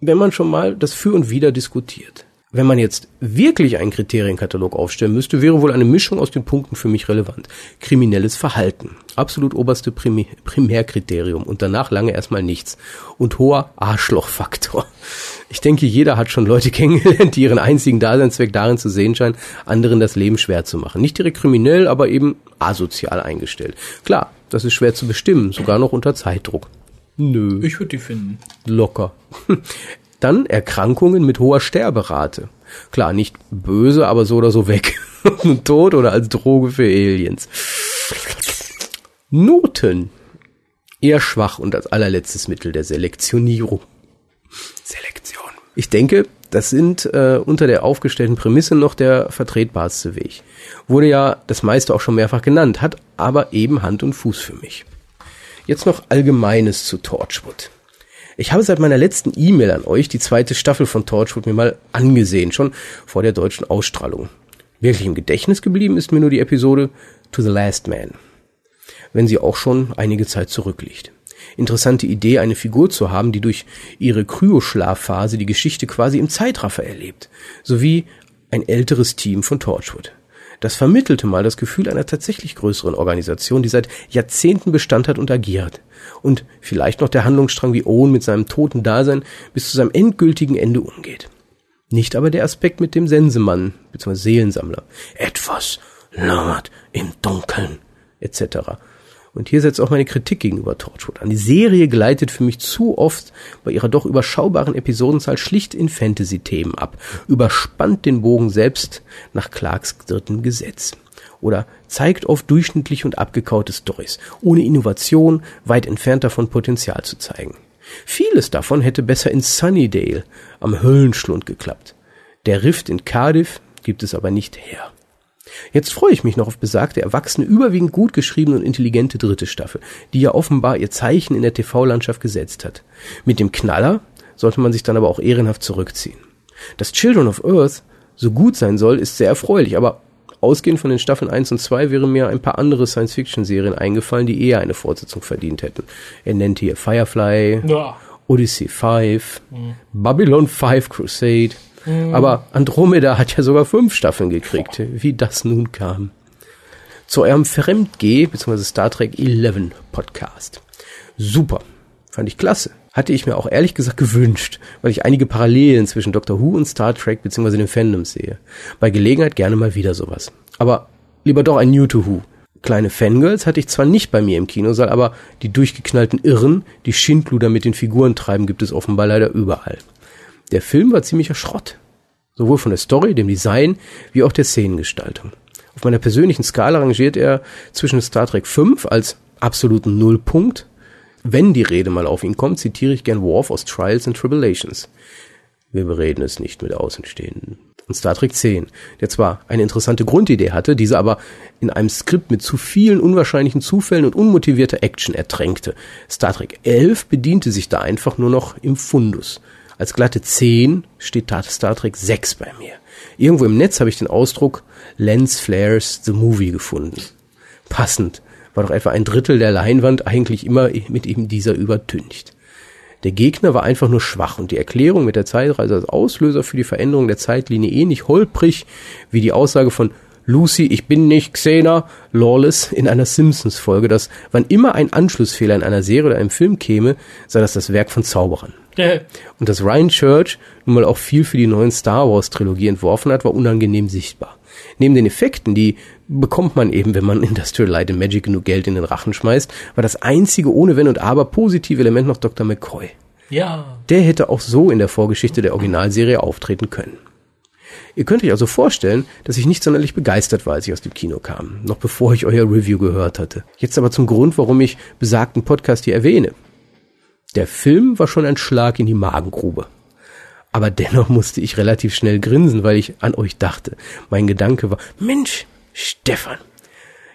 wenn man schon mal das Für und Wider diskutiert. Wenn man jetzt wirklich einen Kriterienkatalog aufstellen müsste, wäre wohl eine Mischung aus den Punkten für mich relevant. Kriminelles Verhalten. Absolut oberste Primärkriterium und danach lange erstmal nichts. Und hoher Arschlochfaktor. Ich denke, jeder hat schon Leute [LAUGHS] kennengelernt, die ihren einzigen Daseinszweck darin zu sehen scheinen, anderen das Leben schwer zu machen. Nicht direkt kriminell, aber eben asozial eingestellt. Klar, das ist schwer zu bestimmen, sogar noch unter Zeitdruck. Nö.
Ich würde die finden.
Locker. [LAUGHS] Dann Erkrankungen mit hoher Sterberate. Klar, nicht böse, aber so oder so weg. [LAUGHS] Tot oder als Droge für Aliens. Noten. Eher schwach und als allerletztes Mittel der Selektionierung. Ich denke, das sind äh, unter der aufgestellten Prämisse noch der vertretbarste Weg. Wurde ja das meiste auch schon mehrfach genannt, hat aber eben Hand und Fuß für mich. Jetzt noch Allgemeines zu Torchwood. Ich habe seit meiner letzten E-Mail an euch die zweite Staffel von Torchwood mir mal angesehen, schon vor der deutschen Ausstrahlung. Wirklich im Gedächtnis geblieben ist mir nur die Episode To the Last Man, wenn sie auch schon einige Zeit zurückliegt. Interessante Idee, eine Figur zu haben, die durch ihre Kryoschlafphase die Geschichte quasi im Zeitraffer erlebt, sowie ein älteres Team von Torchwood. Das vermittelte mal das Gefühl einer tatsächlich größeren Organisation, die seit Jahrzehnten Bestand hat und agiert. Und vielleicht noch der Handlungsstrang, wie Owen mit seinem toten Dasein bis zu seinem endgültigen Ende umgeht. Nicht aber der Aspekt mit dem Sensemann bzw. Seelensammler. Etwas lauert im Dunkeln etc. Und hier setzt auch meine Kritik gegenüber Torchwood an. Die Serie gleitet für mich zu oft bei ihrer doch überschaubaren Episodenzahl schlicht in Fantasy-Themen ab, überspannt den Bogen selbst nach Clarks dritten Gesetz. Oder zeigt oft durchschnittlich und abgekaute Stories, ohne Innovation, weit entfernt davon Potenzial zu zeigen. Vieles davon hätte besser in Sunnydale am Höllenschlund geklappt. Der Rift in Cardiff gibt es aber nicht her. Jetzt freue ich mich noch auf besagte, erwachsene, überwiegend gut geschriebene und intelligente dritte Staffel, die ja offenbar ihr Zeichen in der TV-Landschaft gesetzt hat. Mit dem Knaller sollte man sich dann aber auch ehrenhaft zurückziehen. Dass Children of Earth so gut sein soll, ist sehr erfreulich, aber ausgehend von den Staffeln 1 und 2 wären mir ein paar andere Science-Fiction-Serien eingefallen, die eher eine Fortsetzung verdient hätten. Er nennt hier Firefly,
Ja.
Odyssey 5, Babylon 5 Crusade. Aber Andromeda hat ja sogar fünf Staffeln gekriegt, wie das nun kam. Zu eurem Fremdgeh, bzw. Star Trek 11 Podcast. Super. Fand ich klasse. Hatte ich mir auch ehrlich gesagt gewünscht, weil ich einige Parallelen zwischen Doctor Who und Star Trek bzw. den Fandoms sehe. Bei Gelegenheit gerne mal wieder sowas. Aber lieber doch ein New to Who. Kleine Fangirls hatte ich zwar nicht bei mir im Kinosaal, aber die durchgeknallten Irren, die Schindluder mit den Figuren treiben, gibt es offenbar leider überall. Der Film war ziemlicher Schrott. Sowohl von der Story, dem Design, wie auch der Szenengestaltung. Auf meiner persönlichen Skala rangiert er zwischen Star Trek 5 als absoluten Nullpunkt. Wenn die Rede mal auf ihn kommt, zitiere ich gern Worf aus Trials and Tribulations. Wir bereden es nicht mit Außenstehenden. Und Star Trek 10, der zwar eine interessante Grundidee hatte, diese aber in einem Skript mit zu vielen unwahrscheinlichen Zufällen und unmotivierter Action ertränkte. Star Trek 11 bediente sich da einfach nur noch im Fundus. Als glatte 10 steht Star Trek 6 bei mir. Irgendwo im Netz habe ich den Ausdruck Lens Flares the Movie gefunden. Passend war doch etwa ein Drittel der Leinwand eigentlich immer mit eben dieser übertüncht. Der Gegner war einfach nur schwach und die Erklärung mit der Zeitreise als Auslöser für die Veränderung der Zeitlinie ähnlich holprig wie die Aussage von Lucy, ich bin nicht Xena, Lawless in einer Simpsons-Folge, dass wann immer ein Anschlussfehler in einer Serie oder einem Film käme, sei das das Werk von Zauberern.
Ja.
Und dass Ryan Church nun mal auch viel für die neuen Star Wars Trilogie entworfen hat, war unangenehm sichtbar. Neben den Effekten, die bekommt man eben, wenn man [LAUGHS] Industrial Light and Magic genug Geld in den Rachen schmeißt, war das einzige ohne Wenn und Aber positive Element noch Dr. McCoy.
Ja.
Der hätte auch so in der Vorgeschichte der Originalserie auftreten können. Ihr könnt euch also vorstellen, dass ich nicht sonderlich begeistert war, als ich aus dem Kino kam, noch bevor ich euer Review gehört hatte. Jetzt aber zum Grund, warum ich besagten Podcast hier erwähne. Der Film war schon ein Schlag in die Magengrube. Aber dennoch musste ich relativ schnell grinsen, weil ich an euch dachte. Mein Gedanke war, Mensch, Stefan,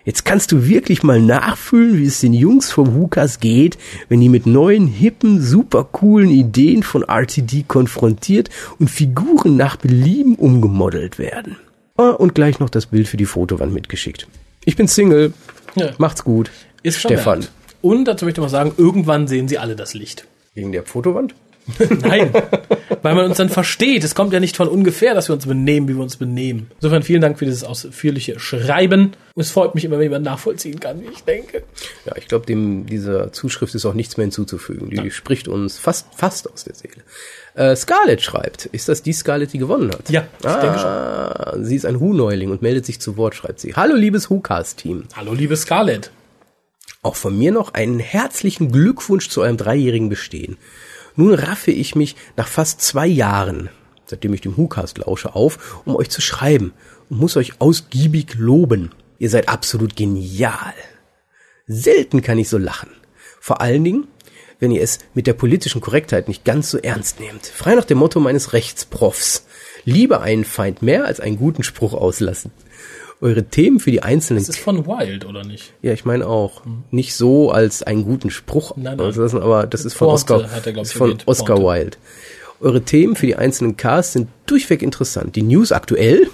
jetzt kannst du wirklich mal nachfühlen, wie es den Jungs vom Hukas geht, wenn die mit neuen, hippen, super coolen Ideen von RTD konfrontiert und Figuren nach Belieben umgemodelt werden. Ah, und gleich noch das Bild für die Fotowand mitgeschickt. Ich bin Single.
Ja.
Macht's gut.
Ist
Stefan.
vermerkt. Und dazu möchte ich mal sagen, irgendwann sehen sie alle das Licht.
Wegen der Fotowand? [LAUGHS]
Nein, weil man uns dann versteht. Es kommt ja nicht von ungefähr, dass wir uns benehmen, wie wir uns benehmen. Insofern vielen Dank für dieses ausführliche Schreiben. Und es freut mich immer, wenn jemand nachvollziehen kann, wie ich denke.
Ja, ich glaube, dem dieser Zuschrift ist auch nichts mehr hinzuzufügen. Die spricht uns fast fast aus der Seele. Äh, Scarlett schreibt, ist das die Scarlett, die gewonnen hat?
Ja, ich
ah,
denke schon.
Sie ist ein Hu-Neuling und meldet sich zu Wort, schreibt sie. Hallo, liebes Hu-Cast-Team.
Hallo, liebe Scarlett.
Auch von mir noch einen herzlichen Glückwunsch zu eurem dreijährigen Bestehen. Nun raffe ich mich nach fast zwei Jahren, seitdem ich dem WhoCast lausche, auf, um euch zu schreiben und muss euch ausgiebig loben. Ihr seid absolut genial. Selten kann ich so lachen. Vor allen Dingen, wenn ihr es mit der politischen Korrektheit nicht ganz so ernst nehmt. Frei nach dem Motto meines Rechtsprofs. Lieber einen Feind mehr als einen guten Spruch auslassen. Eure Themen für die einzelnen
Das ist von Wild, oder nicht?
ja, ich meine auch. Nicht so als einen guten Spruch
Nein, nein.
auslassen, aber das ist von
Pointe
Oscar,
er, glaub
ist von. Oscar. Wilde. Eure Themen für die einzelnen Casts sind durchweg interessant. Die News aktuell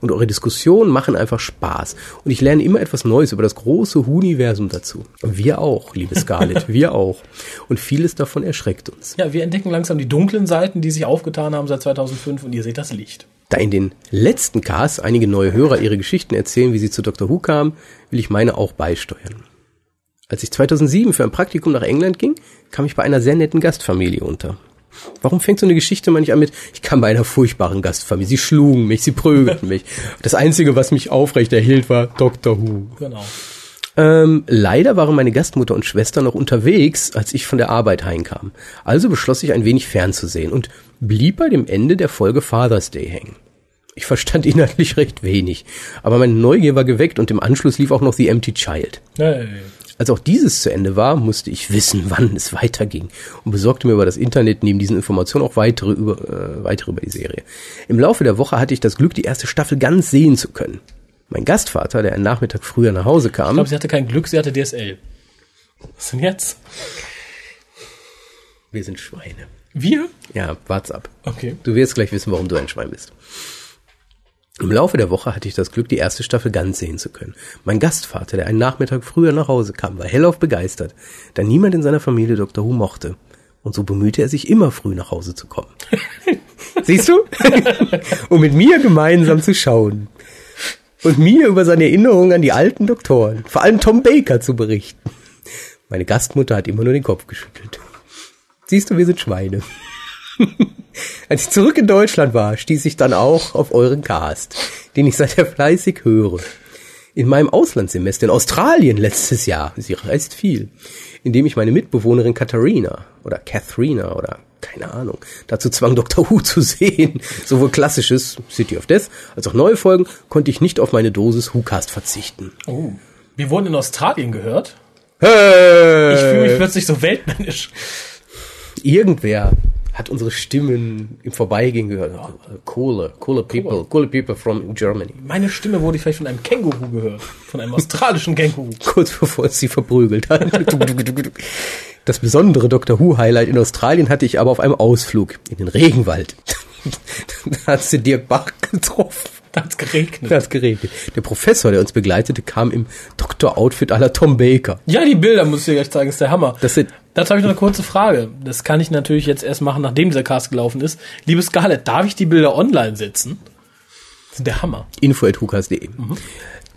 und eure Diskussionen machen einfach Spaß. Und ich lerne immer etwas Neues über das große Universum dazu. Wir auch, liebe Scarlett, [LAUGHS] wir auch. Und vieles davon erschreckt uns.
Ja, wir entdecken langsam die dunklen Seiten, die sich aufgetan haben seit 2005 und ihr seht das Licht.
Da in den letzten Casts einige neue Hörer ihre Geschichten erzählen, wie sie zu Dr. Who kamen, will ich meine auch beisteuern. Als ich 2007 für ein Praktikum nach England ging, kam ich bei einer sehr netten Gastfamilie unter. Warum fängt so eine Geschichte mal nicht an mit, ich kam bei einer furchtbaren Gastfamilie, sie schlugen mich, sie prügelten mich. Das Einzige, was mich aufrecht erhielt, war Dr. Who.
Genau.
Ähm, leider waren meine Gastmutter und Schwester noch unterwegs, als ich von der Arbeit heimkam. Also beschloss ich ein wenig fernzusehen und blieb bei dem Ende der Folge Father's Day hängen. Ich verstand [LAUGHS] inhaltlich recht wenig, aber meine Neugier war geweckt und im Anschluss lief auch noch The Empty Child.
Hey.
Als auch dieses zu Ende war, musste ich wissen, [LAUGHS] wann es weiterging und besorgte mir über das Internet neben diesen Informationen auch weitere über, äh, weitere über die Serie. Im Laufe der Woche hatte ich das Glück, die erste Staffel ganz sehen zu können. Mein Gastvater, der einen Nachmittag früher nach Hause
Ich
kam,
glaube, sie hatte kein Glück, sie hatte DSL. Was denn jetzt?
wir sind Schweine.
Wir?
Ja, wart's ab.
Okay.
Du wirst gleich wissen, warum du ein Schwein bist. Im Laufe der Woche hatte ich das Glück, die erste Staffel ganz sehen zu können. Mein Gastvater, der einen Nachmittag früher nach Hause kam, war hellauf begeistert, da niemand in seiner Familie Dr. Who mochte. Und so bemühte er sich immer früh nach Hause zu kommen. [LAUGHS] Siehst du? um mit mir gemeinsam zu schauen. Und mir über seine Erinnerungen an die alten Doktoren, vor allem Tom Baker, zu berichten. Meine Gastmutter hat immer nur den Kopf geschüttelt. Siehst du, wir sind Schweine. Als ich zurück in Deutschland war, stieß ich dann auch auf euren Cast, den ich seither fleißig höre. In meinem Auslandssemester in Australien letztes Jahr, sie reist viel, indem ich meine Mitbewohnerin Katharina oder Katharina oder keine Ahnung, dazu zwang Dr. Who zu sehen. Sowohl klassisches City of Death als auch neue Folgen konnte ich nicht auf meine Dosis WhoCast verzichten.
Oh. Wir wurden in Australien gehört.
Hey!
Ich fühle mich plötzlich so weltmännisch.
Irgendwer hat unsere Stimmen im Vorbeigehen gehört. Oh, coole, coole people, coole people from Germany.
Meine Stimme wurde vielleicht von einem Känguru gehört. Von einem australischen Känguru. [LAUGHS]
Kurz bevor es sie verprügelt hat. [LAUGHS] Das besondere Doctor Who Highlight in Australien hatte ich aber auf einem Ausflug in den Regenwald. [LAUGHS] da hat sie Dirk Bach getroffen.
Da [LAUGHS] hat's geregnet.
Da hat's geregnet. Der Professor, der uns begleitete, kam im Doktor-Outfit aller Tom Baker.
Ja, die Bilder muss ich dir gleich zeigen, ist der Hammer.
Das sind
Dazu habe ich noch eine kurze Frage. Das kann ich natürlich jetzt erst machen, nachdem dieser Cast gelaufen ist. Liebe Scarlett, darf ich die Bilder online setzen? Das sind der Hammer.
info.hukas.de.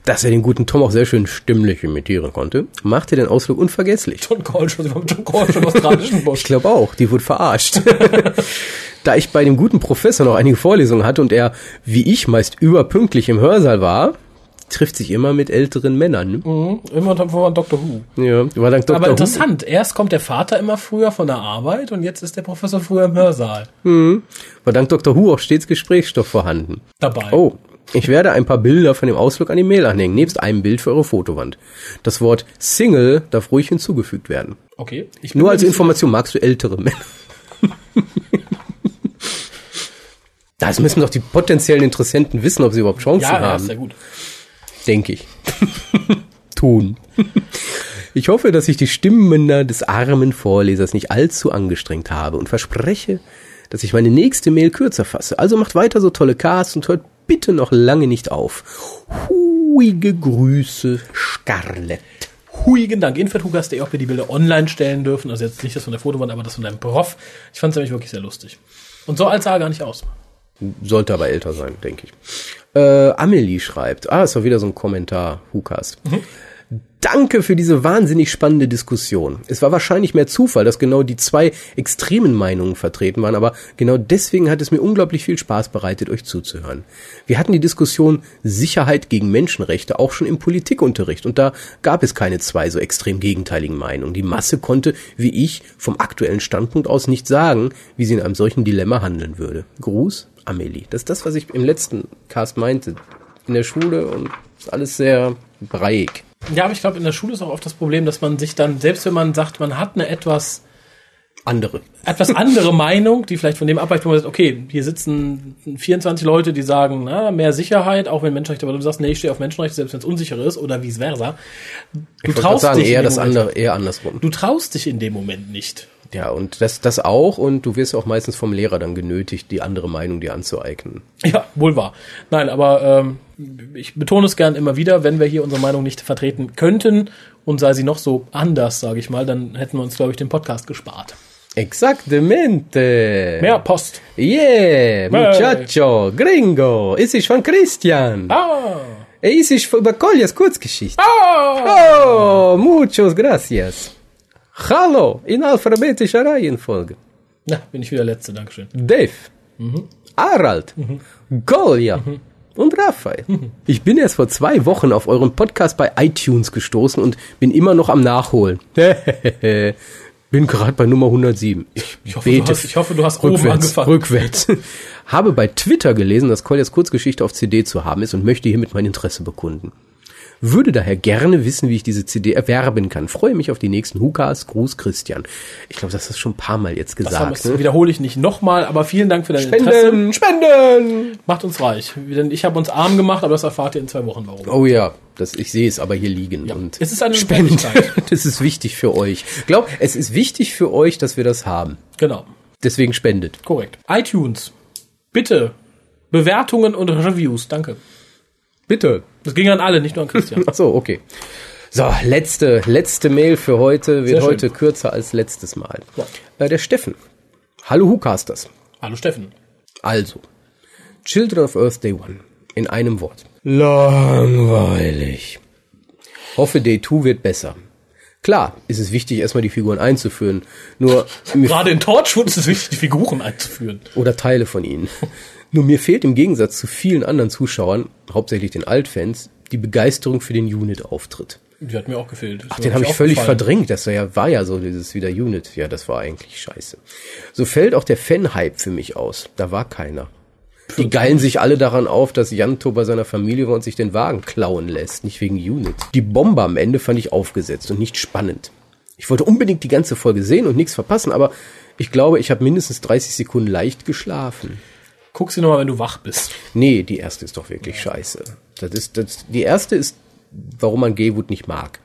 Dass er den guten Tom auch sehr schön stimmlich imitieren konnte, machte den Ausflug unvergesslich.
John Coltrane, mit John Coltrane im australischen Busch.
Ich glaube auch, die wurde verarscht. [LAUGHS] da ich bei dem guten Professor noch einige Vorlesungen hatte und er, wie ich, meist überpünktlich im Hörsaal war, trifft sich immer mit älteren Männern. Ne?
Mhm, immer vor Doctor Who.
Ja, war dank Dr.
Aber
Who.
interessant, erst kommt der Vater immer früher von der Arbeit und jetzt ist der Professor früher im Hörsaal
War dank Dr. Who auch stets Gesprächsstoff vorhanden.
dabei.
Oh, ich werde ein paar Bilder von dem Ausflug an die Mail anhängen, nebst einem Bild für eure Fotowand. Das Wort Single darf ruhig hinzugefügt werden.
Okay.
Nur als Information magst du ältere Männer. [LAUGHS] Das müssen doch die potenziellen Interessenten wissen, ob sie überhaupt Chancen
Ja, ja,
haben.
ist sehr gut.
denke ich. [LAUGHS] Tun. Ich hoffe, dass ich die Stimmen des armen Vorlesers nicht allzu angestrengt habe und verspreche, dass ich meine nächste Mail kürzer fasse. Also macht weiter so tolle Casts und hört bitte noch lange nicht auf. Huige Grüße, Scarlett.
Huigen Dank. Info.hugas.de, ob wir die Bilder online stellen dürfen. Also jetzt nicht das von der Fotowand, aber das von deinem Prof. Ich fand es nämlich wirklich sehr lustig. Und so alt sah er gar nicht aus.
Sollte aber älter sein, denke ich. Äh, Amelie schreibt, ah, es war wieder so ein Kommentar, Hukas. Danke für diese wahnsinnig spannende Diskussion. Es war wahrscheinlich mehr Zufall, dass genau die zwei extremen Meinungen vertreten waren, aber genau deswegen hat es mir unglaublich viel Spaß bereitet, euch zuzuhören. Wir hatten die Diskussion Sicherheit gegen Menschenrechte auch schon im Politikunterricht und da gab es keine zwei so extrem gegenteiligen Meinungen. Die Masse konnte, wie ich, vom aktuellen Standpunkt aus nicht sagen, wie sie in einem solchen Dilemma handeln würde. Gruß, Amelie. Das ist das, was ich im letzten Cast meinte. In der Schule und ist alles sehr breiig.
Ja, aber ich glaube, in der Schule ist auch oft das Problem, dass man sich dann, selbst wenn man sagt, man hat eine etwas
Andere.
etwas andere [LAUGHS] Meinung, die vielleicht von dem abweicht, wo man sagt, okay, hier sitzen 24 Leute, die sagen, na, mehr Sicherheit, auch wenn Menschenrechte, aber du sagst, nee, ich stehe auf Menschenrechte, selbst wenn es unsicher ist, oder vice versa. Du
Ich
traust
sagen,
dich
eher das
Moment.
andere, eher andersrum.
Du traust dich in dem Moment nicht.
Ja, und das, das auch, und du wirst auch meistens vom Lehrer dann genötigt, die andere Meinung dir anzueignen.
Ja, wohl wahr. Nein, aber ähm, ich betone es gern immer wieder, wenn wir hier unsere Meinung nicht vertreten könnten und sei sie noch so anders, sage ich mal, dann hätten wir uns, glaube ich, den Podcast gespart.
Exactamente.
Mehr Post.
Yeah, muchacho, gringo, ist ich von Christian.
Ah!
Ist ich über Koljas Kurzgeschichte.
Ah!
Oh, muchos gracias. Hallo, in alphabetischer Reihenfolge.
Na, bin ich wieder Letzte, Dankeschön.
Dave, Harald, Kolja und Raphael. Ich bin erst vor zwei Wochen auf euren Podcast bei iTunes gestoßen und bin immer noch am Nachholen. [LAUGHS] bin gerade bei Nummer 107. Ich,
Ich hoffe, du hast- ich hoffe, du hast oben
rückwärts,
angefangen.
Rückwärts. [LAUGHS] Habe bei Twitter gelesen, dass Koljas Kurzgeschichte auf CD zu haben ist und möchte hiermit mein Interesse bekunden. Würde daher gerne wissen, wie ich diese CD erwerben kann. Freue mich auf die nächsten Hukas. Gruß Christian. Ich glaube, das ist schon ein paar Mal jetzt gesagt.
das
ne?
wiederhole ich nicht nochmal, aber vielen Dank für dein Interesse.
Spenden, Spenden!
Macht uns reich. Denn ich habe uns arm gemacht, aber das erfahrt ihr in zwei Wochen warum.
Oh ja, das, ich sehe es aber hier liegen.
Ja,
Und
es ist eine
Spenden.
Notwendigkeit. [LAUGHS]
Das ist wichtig für euch. Glaub, es ist wichtig für euch, dass wir das haben.
Genau,
Deswegen spendet.
korrekt. iTunes. Bitte. Bewertungen und Reviews. Danke.
Bitte.
Das ging an alle, nicht nur an Christian. [LAUGHS]
Ach so, okay. So, letzte, letzte Mail für heute. Wird heute kürzer als letztes Mal.
Ja.
Äh, der Steffen. Hallo Hukasters.
Hallo Steffen.
Also, Children of Earth Day One. In einem Wort. Langweilig. Hoffe, Day 2 wird besser. Klar, ist es wichtig, erstmal die Figuren einzuführen. Nur,
Gerade in Torchwood ist es wichtig, die Figuren einzuführen.
oder Teile von ihnen. [LAUGHS] Nur mir fehlt im Gegensatz zu vielen anderen Zuschauern, hauptsächlich den Altfans, die Begeisterung für den Unit-Auftritt.
Die hat mir auch gefehlt.
Ach, den habe ich völlig verdrängt. Das war ja, war ja so dieses wieder Unit. Ja, das war eigentlich scheiße. So fällt auch der Fan-Hype für mich aus. Da war keiner. Die geilen sich alle daran auf, dass Janto bei seiner Familie war und sich den Wagen klauen lässt, nicht wegen Unit. Die Bombe am Ende fand ich aufgesetzt und nicht spannend. Ich wollte unbedingt die ganze Folge sehen und nichts verpassen, aber ich glaube, ich habe mindestens 30 Sekunden leicht geschlafen.
Guck sie nochmal, wenn du wach bist.
Nee, die erste ist doch wirklich scheiße. Das ist, das, die erste ist, warum man Gaywood nicht mag.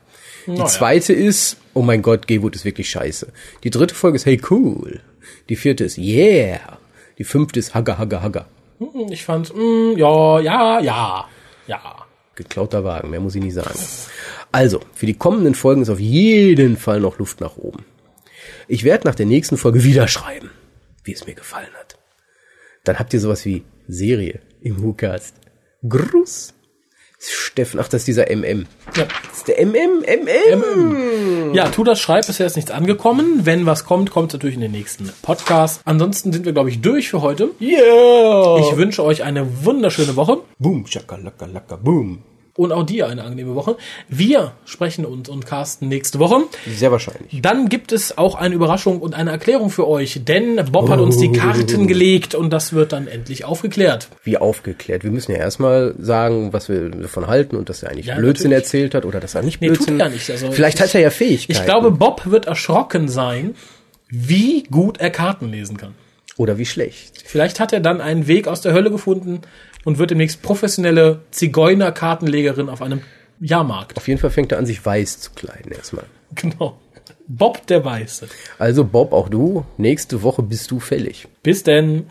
Die
Naja.
zweite ist, oh mein Gott, Gaywood ist wirklich scheiße. Die dritte Folge ist, hey cool. Die vierte ist, yeah. Die fünfte ist, hagga, hagga, hagga.
Hm, Ich fand, mm, ja, ja, ja, ja.
Geklauter Wagen, mehr muss ich nicht sagen. Also, für die kommenden Folgen ist auf jeden Fall noch Luft nach oben. Ich werde nach der nächsten Folge wieder schreiben, wie es mir gefallen hat. Dann habt ihr sowas wie Serie im WhoCast. Gruß. Steffen, ach, das ist dieser MM.
Ja.
Das ist der MM, MM.
Ja, tu das, schreib, bisher ist nichts angekommen. Wenn was kommt, kommt es natürlich in den nächsten Podcast. Ansonsten sind wir, glaube ich, durch für heute.
Yeah.
Ich wünsche euch eine wunderschöne Woche
boom, shakalaka, laka, boom.
Und auch dir eine angenehme Woche. Wir sprechen uns und casten nächste Woche.
Sehr wahrscheinlich.
Dann gibt es auch eine Überraschung und eine Erklärung für euch, denn Bob hat uns die Karten gelegt und das wird dann endlich aufgeklärt.
Wie aufgeklärt. Wir müssen ja erstmal sagen, was wir davon halten und dass er eigentlich
Ja,
Blödsinn
natürlich.
erzählt hat oder dass er nicht
Nee, tut
Blödsinn.
er nicht. Also
Vielleicht hat er ja Fähigkeiten.
Ich glaube, Bob wird erschrocken sein, wie gut er Karten lesen kann.
Oder wie schlecht.
Vielleicht hat er dann einen Weg aus der Hölle gefunden und wird demnächst professionelle Zigeuner-Kartenlegerin auf einem Jahrmarkt.
Auf jeden Fall fängt er an, sich weiß zu kleiden erstmal.
Genau. Bob der Weiße.
Also Bob, auch du, nächste Woche bist du fällig.
Bis denn.